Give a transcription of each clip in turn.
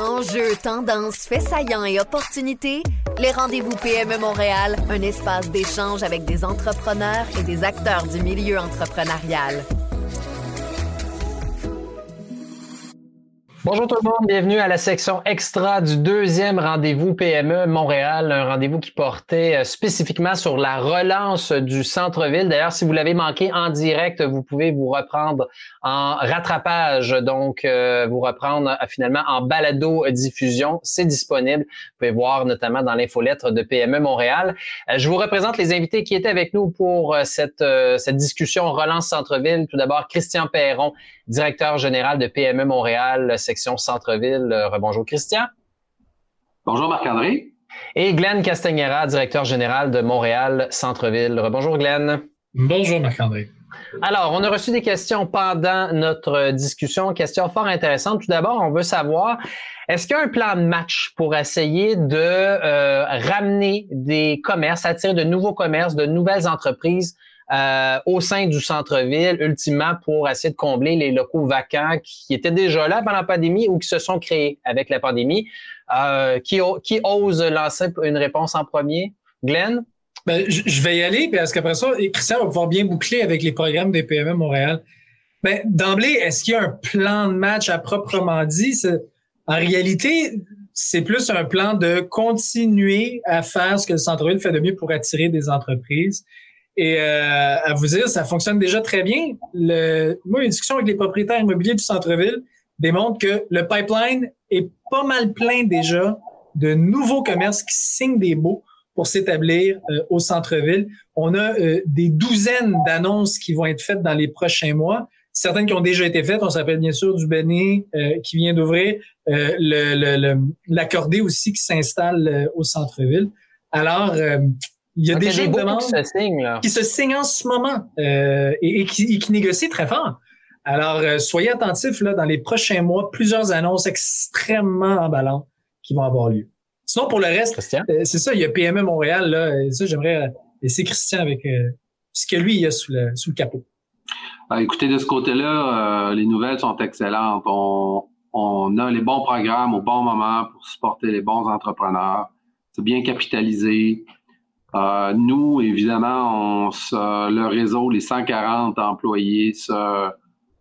Enjeux, tendances, faits saillants et opportunités, les rendez-vous PME Montréal, un espace d'échange avec des entrepreneurs et des acteurs du milieu entrepreneurial. Bonjour tout le monde, bienvenue à la section extra du deuxième rendez-vous PME Montréal, un rendez-vous qui portait euh, spécifiquement sur la relance du centre-ville. D'ailleurs, si vous l'avez manqué en direct, vous pouvez vous reprendre en rattrapage, donc euh, vous reprendre euh, finalement en balado diffusion. C'est disponible. Vous pouvez voir notamment dans l'infolettre de PME Montréal. je vous représente les invités qui étaient avec nous pour cette, cette discussion relance centre-ville. Tout d'abord, Christian Perron, directeur général de PME Montréal, section centre-ville. Euh, rebonjour Christian. Bonjour Marc-André. Et Glenn Castagnera, directeur général de Montréal Centre-ville. Rebonjour Glenn. Bonjour Marc-André. Alors, on a reçu des questions pendant notre discussion, questions fort intéressantes. Tout d'abord, on veut savoir, est-ce qu'il y a un plan de match pour essayer de euh, ramener des commerces, attirer de nouveaux commerces, de nouvelles entreprises euh, au sein du centre-ville, ultimement pour essayer de combler les locaux vacants qui étaient déjà là pendant la pandémie ou qui se sont créés avec la pandémie. Euh, qui, qui ose lancer une réponse en premier? Glenn? Ben, je vais y aller parce qu'après ça, Christian va pouvoir bien boucler avec les programmes des PME Montréal. Ben, D'emblée, est-ce qu'il y a un plan de match à proprement dit? En réalité, c'est plus un plan de continuer à faire ce que le centre-ville fait de mieux pour attirer des entreprises et euh, à vous dire, ça fonctionne déjà très bien. Le, moi, les discussions avec les propriétaires immobiliers du centre-ville démontrent que le pipeline est pas mal plein déjà de nouveaux commerces qui signent des baux pour s'établir euh, au centre-ville. On a euh, des douzaines d'annonces qui vont être faites dans les prochains mois. Certaines qui ont déjà été faites. On s'appelle bien sûr du Béné qui vient d'ouvrir, l'accordé le, aussi qui s'installe au centre-ville. Alors, il y a des demandes qui se, signent, qui se signent en ce moment euh, et, qui, qui, négocient très fort. Alors, euh, soyez attentifs là, dans les prochains mois, plusieurs annonces extrêmement emballantes qui vont avoir lieu. Sinon, pour le reste, euh, c'est ça, il y a PME Montréal, là, et ça, j'aimerais laisser Christian avec ce que lui, il a sous le, sous le capot. Ah, écoutez, de ce côté-là, les nouvelles sont excellentes. On, on a les bons programmes au bon moment pour supporter les bons entrepreneurs. C'est bien capitalisé. Euh, nous, évidemment, on le réseau, les 140 employés se,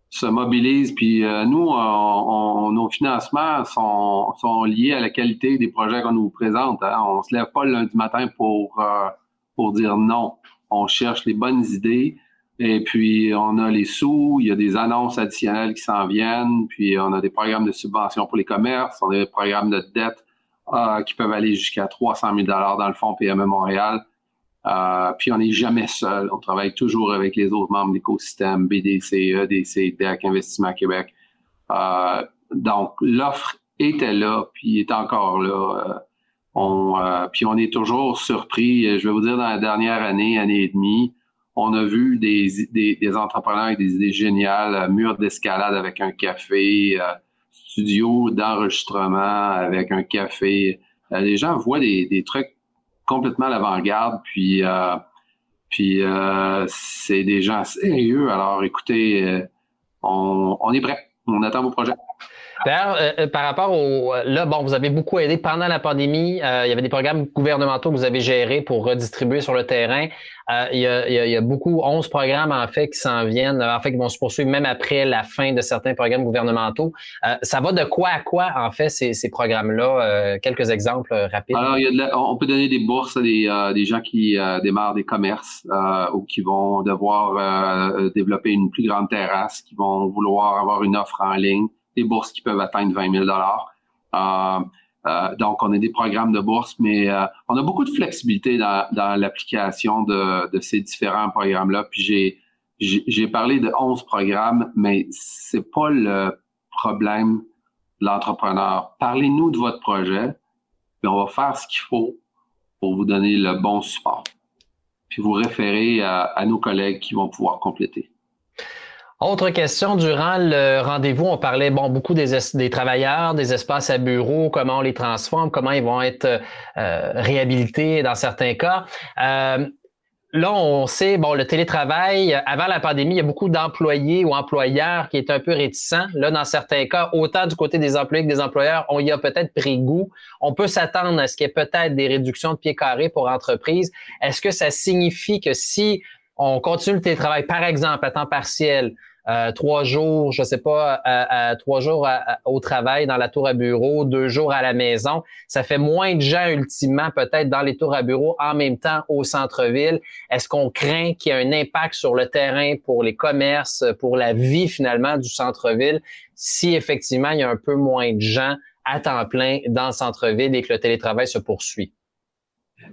se mobilisent. Puis euh, nous, on, nos financements sont, sont, liés à la qualité des projets qu'on nous présente. Hein. On se lève pas le lundi matin pour, euh, pour dire non. On cherche les bonnes idées. Et puis, on a les sous, il y a des annonces additionnelles qui s'en viennent, puis on a des programmes de subvention pour les commerces, on a des programmes de dette euh, qui peuvent aller jusqu'à 300 000 dans le fonds PME Montréal. Euh, puis on n'est jamais seul. On travaille toujours avec les autres membres de l'écosystème, BDC, EDC, DEC, Investissement Québec. Euh, donc, l'offre était là, puis est encore là. puis on est toujours surpris. Je vais vous dire, dans la dernière année, année et demie, on a vu des, des, entrepreneurs avec des idées géniales, mur d'escalade avec un café, studio d'enregistrement avec un café. Euh, les gens voient des, trucs complètement à l'avant-garde, puis, euh, puis euh, c'est des gens sérieux. Alors, écoutez, on, on est prêt. On attend vos projets. D'ailleurs, euh, euh, par rapport au. Euh, là, bon, vous avez beaucoup aidé pendant la pandémie. il y avait des programmes gouvernementaux que vous avez gérés pour redistribuer sur le terrain. il, y a, beaucoup, 11 programmes en fait qui s'en viennent, en fait, qui vont se poursuivre même après la fin de certains programmes gouvernementaux. ça va de quoi à quoi, en fait, ces, programmes-là? quelques exemples rapides. Alors, il y a on peut donner des bourses à des gens qui démarrent des commerces ou qui vont devoir développer une plus grande terrasse, qui vont vouloir avoir une offre en ligne bourses qui peuvent atteindre 20 000 euh, euh, donc, on a des programmes de bourse, mais euh, on a beaucoup de flexibilité dans, l'application de, ces différents programmes-là. Puis j'ai parlé de 11 programmes, mais c'est pas le problème de l'entrepreneur. Parlez-nous de votre projet, puis on va faire ce qu'il faut pour vous donner le bon support. Puis vous référer à nos collègues qui vont pouvoir compléter. Autre question, durant le rendez-vous, on parlait bon beaucoup des, des travailleurs, des espaces à bureaux, comment on les transforme, comment ils vont être euh, réhabilités dans certains cas. Euh, là, on sait, bon, le télétravail, avant la pandémie, il y a beaucoup d'employés ou employeurs qui étaient un peu réticents. Là, dans certains cas, autant du côté des employés que des employeurs, on y a peut-être pris goût. On peut s'attendre à ce qu'il y ait peut-être des réductions de pieds carrés pour entreprises. Est-ce que ça signifie que si on continue le télétravail, par exemple, à temps partiel, euh, trois jours, je sais pas, trois jours au travail dans la tour à bureau, deux jours à la maison. Ça fait moins de gens ultimement peut-être dans les tours à bureau en même temps au centre-ville. Est-ce qu'on craint qu'il y ait un impact sur le terrain pour les commerces, pour la vie finalement du centre-ville, si effectivement il y a un peu moins de gens à temps plein dans le centre-ville et que le télétravail se poursuit?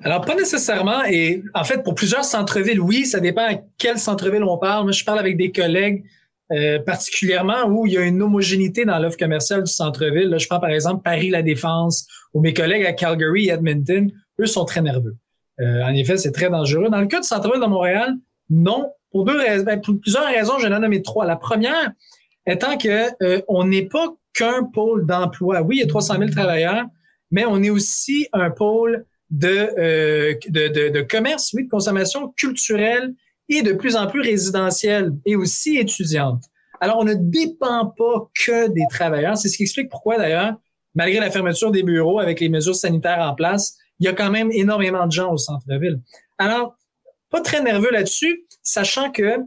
Alors, pas nécessairement. Et en fait, pour plusieurs centres-villes, oui, ça dépend à quel centre-ville on parle. Moi, je parle avec des collègues euh, particulièrement où il y a une homogénéité dans l'offre commerciale du centre-ville. je prends par exemple Paris La Défense ou mes collègues à Calgary et Edmonton, eux sont très nerveux. Euh, en effet, c'est très dangereux. Dans le cas du centre-ville de Montréal, non. Pour deux raisons, ben, pour plusieurs raisons, je vais en nommer trois. La première étant que euh, on n'est pas qu'un pôle d'emploi. Oui, il y a 300 000 travailleurs, mais on est aussi un pôle de, de, de, de commerce, oui, de consommation culturelle et de plus en plus résidentielle et aussi étudiante. Alors, on ne dépend pas que des travailleurs. C'est ce qui explique pourquoi, d'ailleurs, malgré la fermeture des bureaux avec les mesures sanitaires en place, il y a quand même énormément de gens au centre-ville. Alors, pas très nerveux là-dessus, sachant que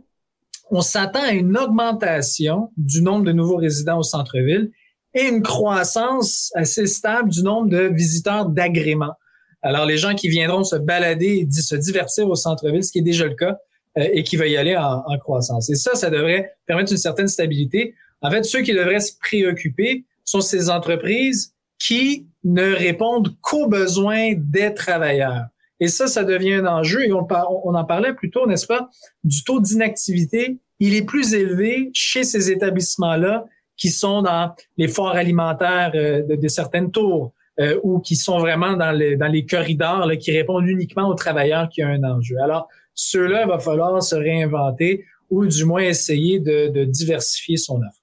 on s'attend à une augmentation du nombre de nouveaux résidents au centre-ville et une croissance assez stable du nombre de visiteurs d'agrément. Alors, les gens qui viendront se balader et se divertir au centre-ville, ce qui est déjà le cas, et qui va y aller en, croissance. Et ça, ça devrait permettre une certaine stabilité. En fait, ceux qui devraient se préoccuper sont ces entreprises qui ne répondent qu'aux besoins des travailleurs. Et ça, ça devient un enjeu. Et on, en parlait plus tôt, n'est-ce pas, du taux d'inactivité. Il est plus élevé chez ces établissements-là qui sont dans les foires alimentaires euh, de, certaines tours euh, ou qui sont vraiment dans les, corridors qui répondent uniquement aux travailleurs qui ont un enjeu. Alors, ceux-là, il va falloir se réinventer ou du moins essayer de, diversifier son offre.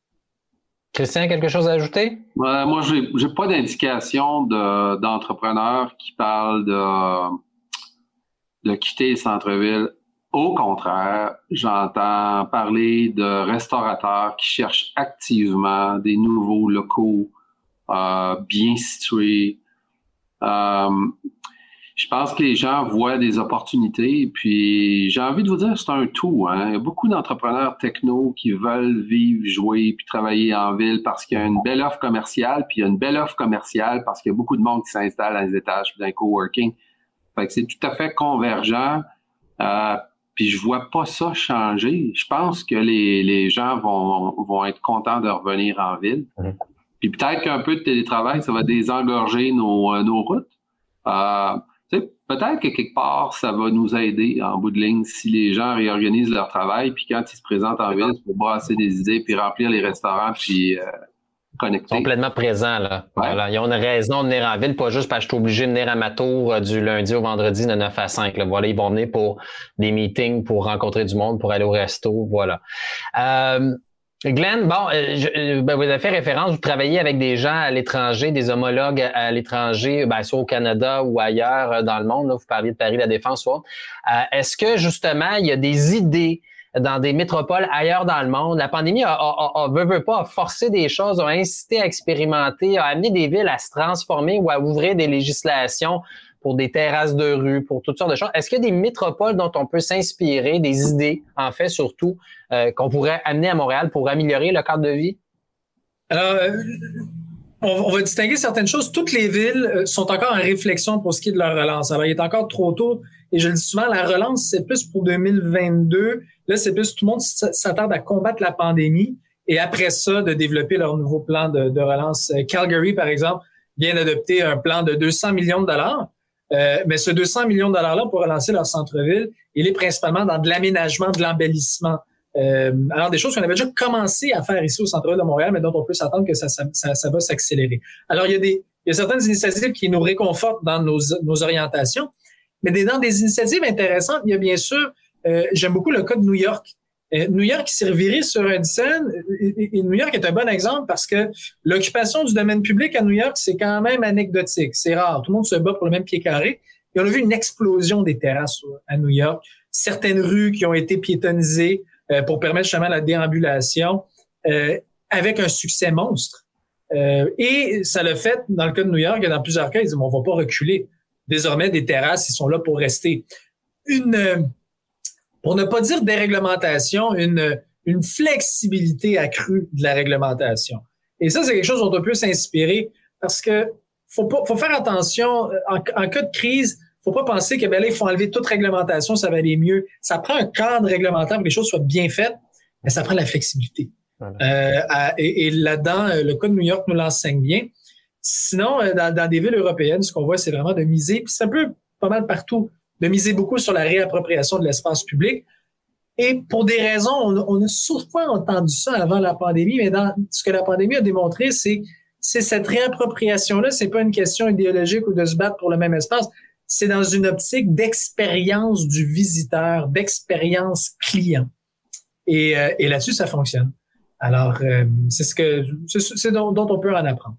Christian, quelque chose à ajouter? moi, je n'ai pas d'indication d'entrepreneurs qui parlent de, de quitter le centre-ville. Au contraire, j'entends parler de restaurateurs qui cherchent activement des nouveaux locaux euh, bien situés. Euh, je pense que les gens voient des opportunités. Puis j'ai envie de vous dire, c'est un tout. Hein. Il y a beaucoup d'entrepreneurs techno qui veulent vivre, jouer, puis travailler en ville parce qu'il y a une belle offre commerciale, puis il y a une belle offre commerciale parce qu'il y a beaucoup de monde qui s'installe dans les étages d'un coworking. Fait que c'est tout à fait convergent. Euh, puis je vois pas ça changer. Je pense que les, les gens vont, vont être contents de revenir en ville. Mmh. Puis peut-être qu'un peu de télétravail, ça va désengorger nos, euh, nos routes. Euh, peut-être que quelque part, ça va nous aider en bout de ligne si les gens réorganisent leur travail, puis quand ils se présentent en ville pour brasser des idées, puis remplir les restaurants, puis euh, connecter. Complètement présents, là. Voilà. Ils ont une raison de venir en ville, pas juste parce que je suis obligé de venir à ma tour euh, du lundi au vendredi de 9 à 5. Là. Voilà, ils vont venir pour des meetings, pour rencontrer du monde, pour aller au resto, voilà. Euh, Glenn, bon, euh, euh, ben, vous avez fait référence, vous travaillez avec des gens à l'étranger, des homologues à l'étranger, ben, soit au Canada ou ailleurs euh, dans le monde. Là, vous parliez de Paris La Défense, soit. Est-ce que justement, il y a des idées dans des métropoles ailleurs dans le monde? La pandémie a, a, a, veut, veut pas, a forcé des choses, a incité à expérimenter, a amené des villes à se transformer ou à ouvrir des législations pour des terrasses de rue, pour toutes sortes de choses. Est-ce qu'il y a des métropoles dont on peut s'inspirer, des idées, en fait, surtout, euh, qu'on pourrait amener à Montréal pour améliorer le cadre de vie? Alors, euh, on, va distinguer certaines choses. Toutes les villes euh, sont encore en réflexion pour ce qui est de leur relance. Alors, il est encore trop tôt. Et je le dis souvent, la relance, c'est plus pour 2022. Là, c'est plus tout le monde s'attarde à combattre la pandémie et après ça, de développer leur nouveau plan de, de relance. Calgary, par exemple, vient d'adopter un plan de 200 millions de dollars. Euh, mais ce 200 millions de dollars-là pour relancer leur centre-ville, il est principalement dans de l'aménagement, de l'embellissement. Euh, alors, des choses qu'on avait déjà commencé à faire ici au centre-ville de Montréal, mais dont on peut s'attendre que ça, ça, ça, va s'accélérer. Alors, il y, a des, il y a certaines initiatives qui nous réconfortent dans nos, nos orientations, mais dans des initiatives intéressantes, il y a bien sûr, euh, j'aime beaucoup le cas de New York. Euh, New York s'est reviré sur une scène, et New York est un bon exemple parce que l'occupation du domaine public à New York, c'est quand même anecdotique. C'est rare. Tout le monde se bat pour le même pied carré. Et on a vu une explosion des terrasses à New York. certaines rues qui ont été piétonnisées pour permettre justement la déambulation, avec un succès monstre. et ça le fait, dans le cas de New York, et dans plusieurs cas, ils disent, on va pas reculer. Désormais, des terrasses, ils sont là pour rester. Une, pour ne pas dire déréglementation, une, une flexibilité accrue de la réglementation. Et ça, c'est quelque chose dont on peut s'inspirer parce que faut, pas, faut faire attention. Euh, en, cas de crise, faut pas penser que ben là, il faut enlever toute réglementation, ça va aller mieux. Ça prend un cadre réglementaire pour que les choses soient bien faites, mais ça prend la flexibilité. Euh, et, là-dedans, euh, le cas de New York nous l'enseigne bien. Sinon, dans, dans, des villes européennes, ce qu'on voit, c'est vraiment de miser, puis ça peut pas mal partout, de miser beaucoup sur la réappropriation de l'espace public. Et pour des raisons, on, a souvent entendu ça avant la pandémie, mais dans ce que la pandémie a démontré, c'est c'est cette réappropriation-là, c'est pas une question idéologique ou de se battre pour le même espace. C'est dans une optique d'expérience du visiteur, d'expérience client. Et, euh, là-dessus, ça fonctionne. Alors, euh, c'est ce que c'est dont, dont on peut en apprendre.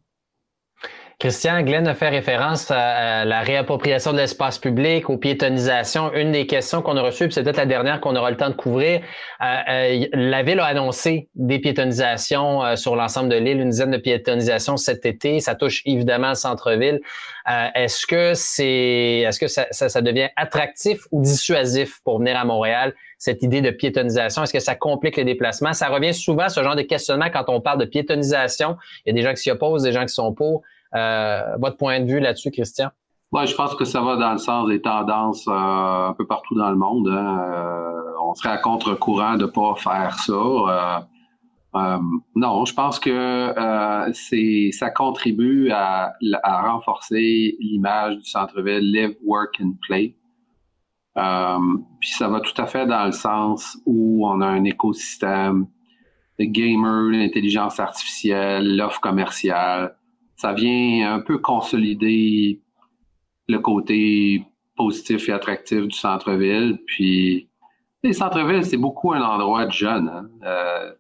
Christian, Glenn a fait référence à, la réappropriation de l'espace public, aux piétonisations. Une des questions qu'on a reçues, puis c'est peut-être la dernière qu'on aura le temps de couvrir, euh, euh, la Ville a annoncé des piétonisations euh, sur l'ensemble de l'île, une dizaine de piétonisations cet été. Ça touche évidemment le centre-ville. est-ce que c'est, est-ce que ça, ça, ça devient attractif ou dissuasif pour venir à Montréal? cette idée de piétonisation? Est-ce que ça complique les déplacements? Ça revient souvent, ce genre de questionnement, quand on parle de piétonisation. Il y a des gens qui s'y opposent, des gens qui sont pour. Euh, votre point de vue là-dessus, Christian? Oui, je pense que ça va dans le sens des tendances euh, un peu partout dans le monde. Hein. Euh, on serait à contre-courant de ne pas faire ça. non, je pense que ça contribue à, renforcer l'image du centre-ville Live, Work and Play. puis ça va tout à fait dans le sens où on a un écosystème de gamers, l'intelligence artificielle, l'offre commerciale, ça vient un peu consolider le côté positif et attractif du centre-ville. Puis, les centres-villes, c'est beaucoup un endroit de jeunes. Hein. Euh,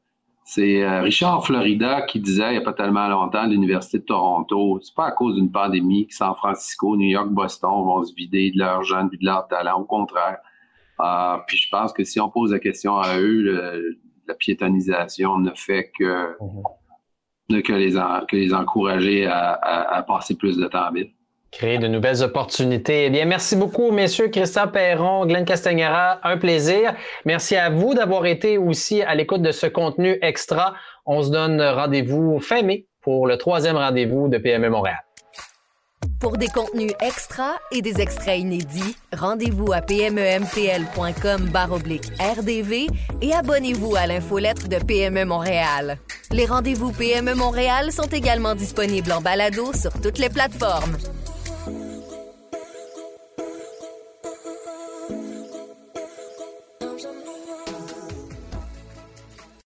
c'est euh, Richard Florida qui disait il n'y a pas tellement longtemps à l'Université de Toronto, c'est pas à cause d'une pandémie que San Francisco, New York, Boston vont se vider de leurs jeunes et de leurs talents. Au contraire. Euh, puis je pense que si on pose la question à eux, la piétonisation ne fait que mhm que les, encourager à, passer plus de temps en ville. Créer de nouvelles opportunités. Eh bien, merci beaucoup, messieurs Christophe Perron, Glenn Castagnera. Un plaisir. Merci à vous d'avoir été aussi à l'écoute de ce contenu extra. On se donne rendez-vous fin mai pour le troisième rendez-vous de PME Montréal. Pour des contenus extra et des extraits inédits, rendez-vous à pmemtl.com rdv et abonnez-vous à l'infolettre de PME Montréal. Les rendez-vous PME Montréal sont également disponibles en balado sur toutes les plateformes.